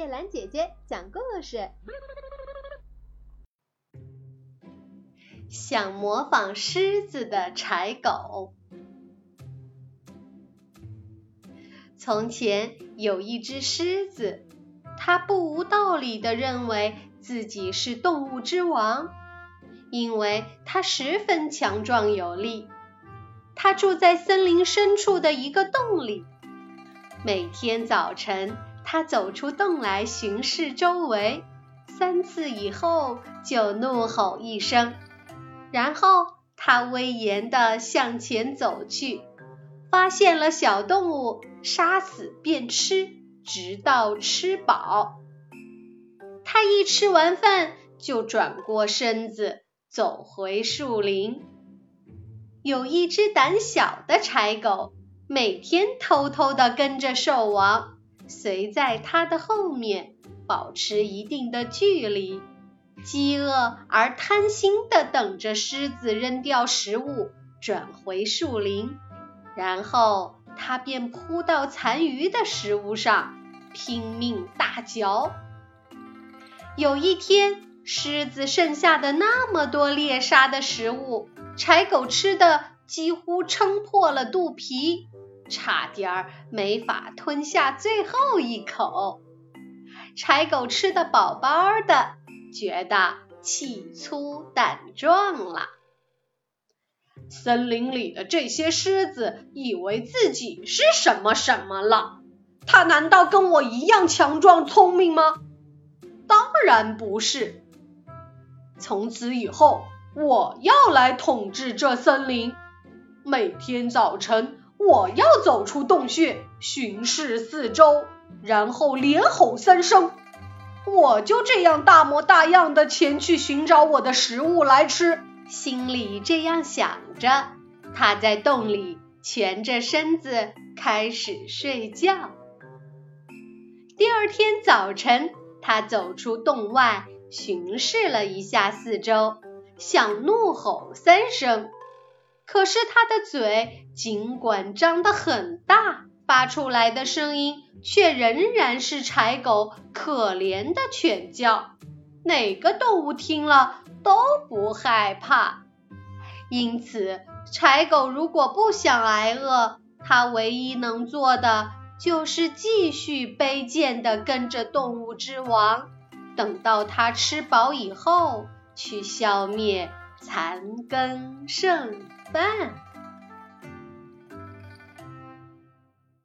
叶兰姐姐讲故事。想模仿狮子的柴狗。从前有一只狮子，它不无道理的认为自己是动物之王，因为它十分强壮有力。它住在森林深处的一个洞里。每天早晨，它走出洞来巡视周围，三次以后就怒吼一声，然后它威严地向前走去，发现了小动物，杀死便吃，直到吃饱。它一吃完饭，就转过身子走回树林。有一只胆小的柴狗，每天偷偷地跟着兽王，随在它的后面，保持一定的距离，饥饿而贪心地等着狮子扔掉食物，转回树林，然后它便扑到残余的食物上，拼命大嚼。有一天，狮子剩下的那么多猎杀的食物。柴狗吃的几乎撑破了肚皮，差点儿没法吞下最后一口。柴狗吃的饱饱的，觉得气粗胆壮了。森林里的这些狮子以为自己是什么什么了？它难道跟我一样强壮聪明吗？当然不是。从此以后。我要来统治这森林。每天早晨，我要走出洞穴，巡视四周，然后连吼三声。我就这样大模大样的前去寻找我的食物来吃。心里这样想着，他在洞里蜷着身子开始睡觉。第二天早晨，他走出洞外，巡视了一下四周。想怒吼三声，可是他的嘴尽管张得很大，发出来的声音却仍然是柴狗可怜的犬叫。哪个动物听了都不害怕。因此，柴狗如果不想挨饿，它唯一能做的就是继续卑贱地跟着动物之王，等到它吃饱以后。去消灭残羹剩。fan